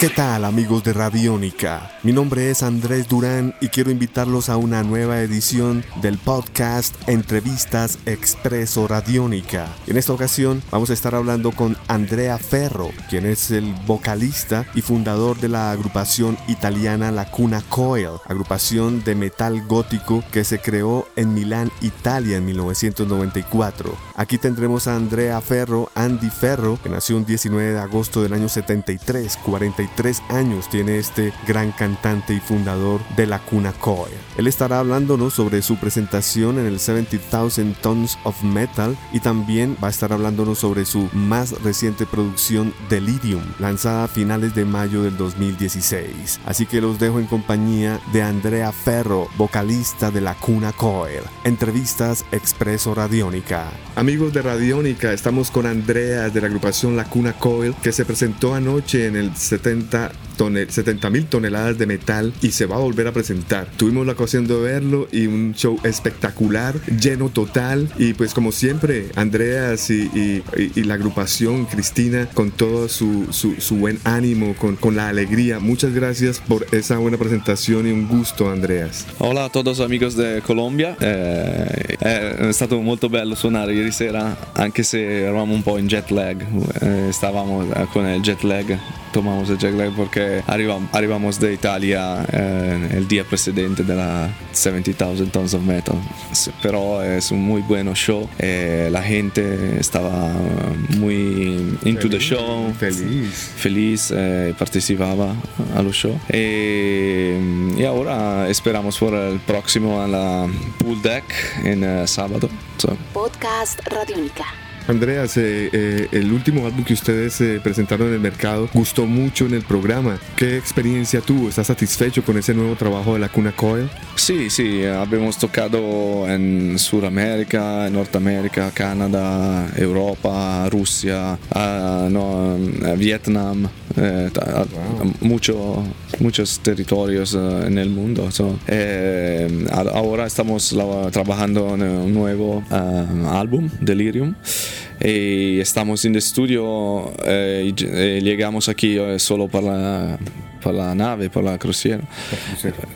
¿Qué tal amigos de Radiónica? Mi nombre es Andrés Durán y quiero invitarlos a una nueva edición del podcast Entrevistas Expreso Radiónica. En esta ocasión vamos a estar hablando con Andrea Ferro, quien es el vocalista y fundador de la agrupación italiana La Cuna Coil, agrupación de metal gótico que se creó en Milán, Italia en 1994. Aquí tendremos a Andrea Ferro, Andy Ferro, que nació un 19 de agosto del año 73, 43 tres años tiene este gran cantante y fundador de la Cuna Coil. Él estará hablándonos sobre su presentación en el 70,000 Tons of Metal y también va a estar hablándonos sobre su más reciente producción Delirium, lanzada a finales de mayo del 2016. Así que los dejo en compañía de Andrea Ferro, vocalista de la Cuna Coil. Entrevistas Expreso Radiónica. Amigos de Radiónica, estamos con Andrea de la agrupación La Cuna Coil que se presentó anoche en el 70 70 mil toneladas de metal y se va a volver a presentar. Tuvimos la ocasión de verlo y un show espectacular, lleno total y pues como siempre Andreas y, la agrupación Cristina con todo su, su, buen ánimo, con, con, la alegría. Muchas gracias por esa buena presentación y un gusto Andreas. Hola a todos amigos de Colombia, eh, eh, è stato molto bello suonare ieri sera anche se eravamo un po' in jet lag, eh, stavamo con il jet lag tomamos el jet lag porque arribamos, arribamos de Italia eh, el día precedente de la 70,000 Tons of Metal. Pero es un muy bueno show. Eh, la gente estaba muy into the show. Feliz. Feliz, eh, participaba a los show. y ahora esperamos por el próximo a la pool deck en sábado. Podcast Radiónica. Andreas, eh, eh, el último álbum que ustedes eh, presentaron en el mercado gustó mucho en el programa. ¿Qué experiencia tuvo? ¿Estás satisfecho con ese nuevo trabajo de la Cuna Coil? Sí, sí, habíamos tocado en Sudamérica, Norteamérica, Canadá, Europa, Rusia, ah, Vietnam, muchos territorios en el mundo. ahora estamos trabajando en un nuevo ah, álbum, Delirium estamos en el estudio eh, eh, llegamos aquí eh, solo para por la nave, por la crucero.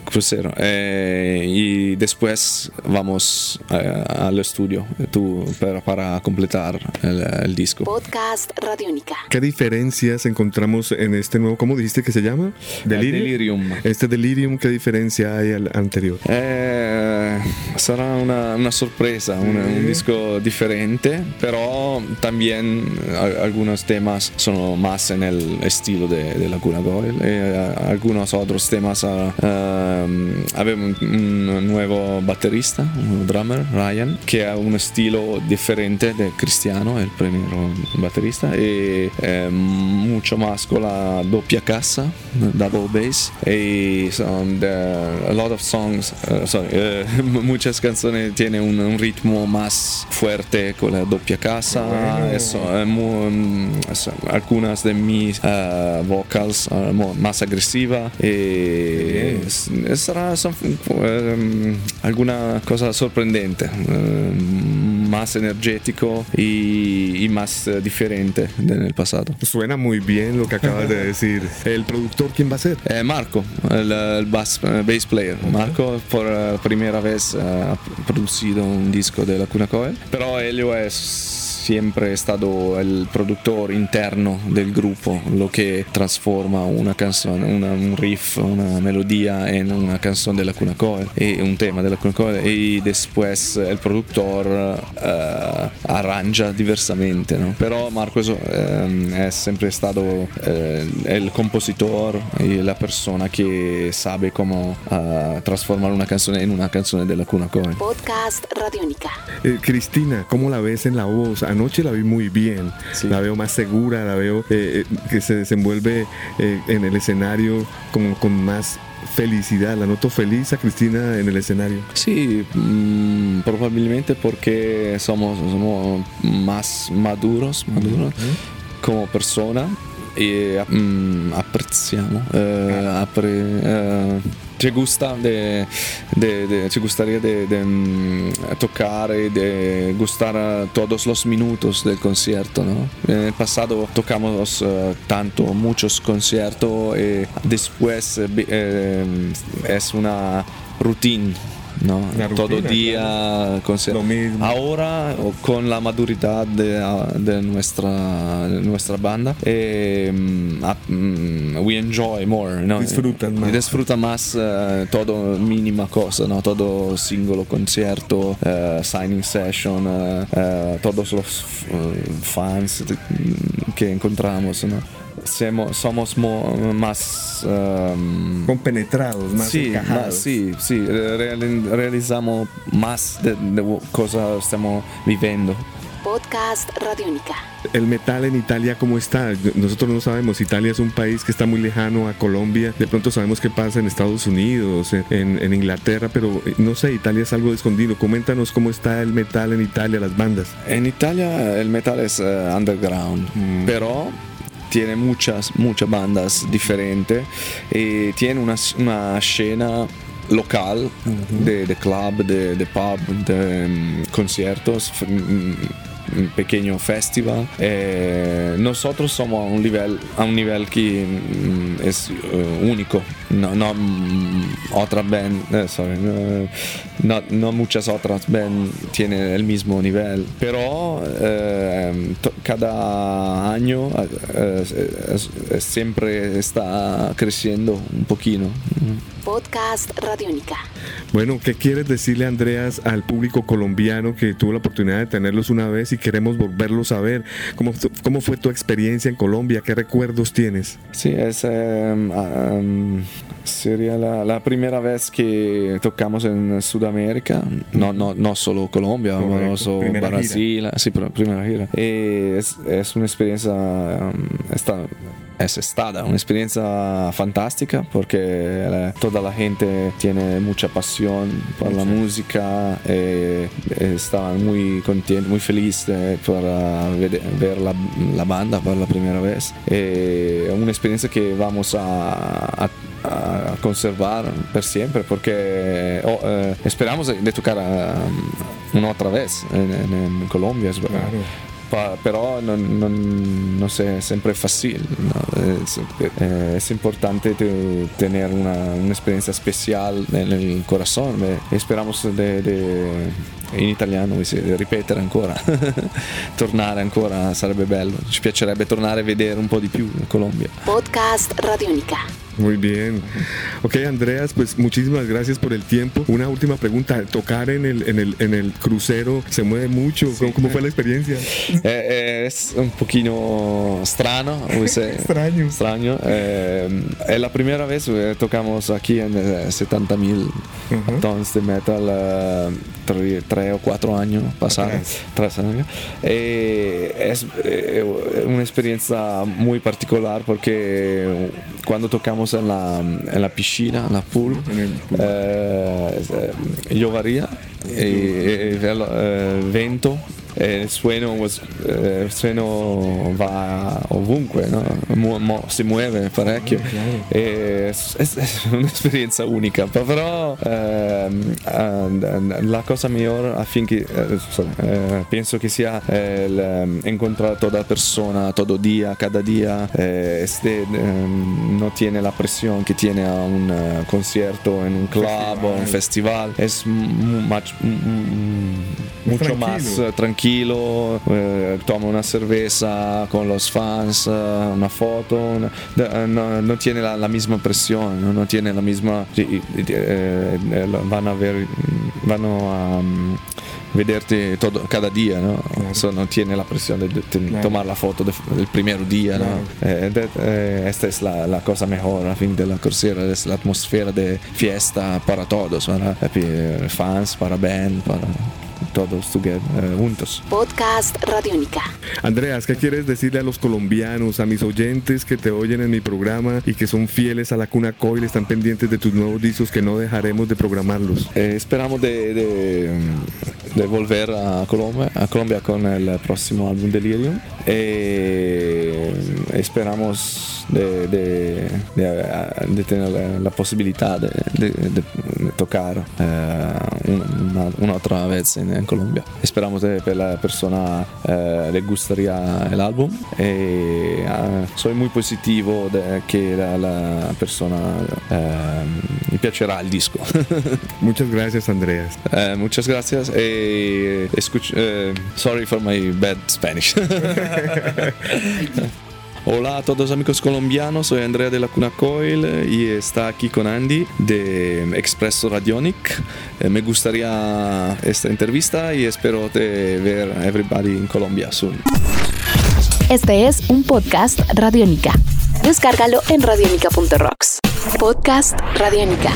crucero. Eh, y después vamos eh, al estudio tú, para, para completar el, disco. Podcast Radiónica. ¿Qué diferencias encontramos en este nuevo, cómo dijiste que se llama? Delirium. Este Delirium, ¿qué diferencia hay al anterior? Eh, será una, una sorpresa, un disco diferente, pero también algunos temas son más en el estilo de, de Laguna Goil algunos otros temas. Uh, un, nuevo baterista, un drummer, Ryan, que ha un estilo diferente de Cristiano, el primer baterista, y eh, mucho más con la doppia casa, double bass, y son a lot of songs, uh, sorry, uh, muchas canciones tienen un, ritmo más fuerte con la doppia casa, eso, algunas de mis vocals más agresiva y sarà um, alguna cosa sorprendente, um, más energético y, y más diferente del pasado. Suena muy bien lo que acabas de decir. ¿El productor quién va a ser? Eh, Marco, el, el bass, uh, bass, player. Marco por uh, primera vez ha producido un disco de la Cuna Coel, pero él es siempre stato il produttore interno del gruppo, lo che trasforma una canzone, una, un riff, una melodia in una canzone della Cuna Coel e un tema della Cuna Coel e después il produttore uh, arrangia diversamente, no? però Marco uh, è sempre stato uh, il compositore e la persona che sabe come trasformare una canzone in una canzone della Cuna Coel. Podcast Radionica. Eh, Cristina, ¿cómo la ves en la voz? Anoche la vi muy bien, la veo más segura, la veo eh, eh, que se desenvuelve en el escenario como con más felicidad, la noto feliz a Cristina en el escenario. Sí, mm, probablemente porque somos, somos más maduros, maduros como persona y mm, apreciamos, eh, apre- eh, ci gusta de, de- de- ci gustaría de, de, mm, tocar de gustar eh, todos los minutos del concierto. ¿no? En el pasado tocamos eh, tanto, muchos conciertos y después eh, eh, es una routine. ¿No? Todo día Lo mismo. Ahora o con la maduridad de, de nuestra, de nuestra banda, eh, mm, mm, we enjoy more. ¿no? Disfrutan más. Disfruta más eh, todo mínima cosa, ¿no? todo singolo concierto, eh, signing session, eh, todos los fans de- que encontramos. ¿no? Semo- somos mo- más... ehm, Compenetrados, más sí, encajados. ma- sí, sí, reali- realizamos más de, de cosa estamos viviendo. Podcast Radiónica. El metal en Italia, ¿cómo está? Nosotros no sabemos. Italia es un país que está muy lejano a Colombia. De pronto sabemos qué pasa en Estados Unidos, en, en Inglaterra, pero eh, no sé, Italia es algo escondido. Coméntanos cómo está el metal en Italia, las bandas. En Italia el metal es eh, underground, pero tiene muchas, muchas bandas diferentes y tiene una, una escena local de, de club, de, de pub, de mm, conciertos, f- mm, un pequeño festival. Eh, nosotros somos a un nivel, a un nivel que mm, es eh, único. No, no mm, otra band, eh, sorry, no, no, no muchas otras band tienen el mismo nivel, pero eh, cada año eh, es- es- siempre está creciendo un poquito. Podcast Radiónica. Bueno, ¿qué quieres decirle, Andreas, al público colombiano que tuvo la oportunidad de tenerlos una vez y queremos volverlos a ver? ¿Cómo, cómo fue tu experiencia en Colombia? ¿Qué recuerdos tienes? Sí, es, em, em, sería la, la primera vez que tocamos en Sudamérica, no, no, no solo Colombia, Correcto, no solo primera Brasil, sí, pero primera gira. Y es, es una experiencia, em, esta, es estada, una experiencia fantástica porque eh, toda la gente tiene mucha pasión por la música, eh, estaban muy contentos, muy felices para ver, ver la, la banda por la primera vez. Eh, una experiencia que vamos a- a conservar por siempre porque oh, eh, esperamos de, de tocar um, una otra vez en, en- en Colombia. es verdad. Pa- pero no, no, no sé, siempre es fácil. ¿no? Es, eh, es importante te- tener una, una experiencia especial en el corazón. eh. Esperamos de, de- in italiano di di ripetere ancora, tornare ancora sarebbe bello. Ci piacerebbe tornare a vedere un po' di più in Colombia. Podcast Radiónica. Muy bien. Ok, Andreas, pues muchísimas gracias por el tiempo. Una última pregunta. Tocar en el, en el, en el crucero se mueve mucho. ¿Cómo, cómo fue la experiencia? Eh, es un we say. Extraño. Extraño. Eh, es la primera vez que tocamos aquí en eh, 70 mil Ujú. tons de metal, eh, tre, tre o cuatro años pasados. Tres años. Eh, es eh, una experiencia muy particular porque cuando tocamos en la, en la piscina, en la pool, En el pool. eh, eh, llovería y, y el eh, vento eh, il suono, was- eh, il suono va ovunque, no? Mu- mo- si muove parecchio. E es, es- es un'esperienza unica, però ehm, eh, la cosa migliore affinché eh, sorry, eh, penso che sia eh, il, ehm, incontrare toda persona, todo día, cada día, eh, este, ehm, no tiene la presión que tiene a un eh, concierto en un club o un festival, es mu- much- mm, más eh, toma una cerveza con los fans, eh, una foto, una- eh, no, no tiene la, la misma presión, no, No tiene la misma... eh, eh, eh, van a ver, vanno a mm, vederti todo, cada día, ¿no? So, no tiene la presión de, de- Claro. tomar la foto de- del primer día, ¿no? Claro. Eh, de- eh, esta es la, la cosa mejor a fin de la crucera, es la atmósfera de fiesta para todos, para fans, para band, para todos together, eh, juntos. Podcast Radiónica. Andreas, ¿qué quieres decirle a los colombianos, a mis oyentes que te oyen en mi programa y que son fieles a la Cuna Coil, están pendientes de tus nuevos discos que no dejaremos de programarlos? Eh, esperamos de, de, de volver a Colombia, a Colombia con el próximo álbum Delirium. Eh, esperamos de, de, de, tener la, la posibilidad de, tocar eh, una, una, otra vez en, en, Colombia. Esperamos que la persona eh, le gustaría el álbum y uh, soy muy positivo de que la, la persona le piacerá el disco. muchas gracias Andreas. Uh, muchas gracias y escuch, sorry for my bad Spanish. Hola a todos amigos colombianos, soy Andrea de la Cuna Coil y está aquí con Andy de Expresso Radionic. Eh, me gustaría esta entrevista y espero de ver a everybody en Colombia soon. Este es un podcast Radiónica. Descárgalo en radionica.rocks. Podcast Radiónica.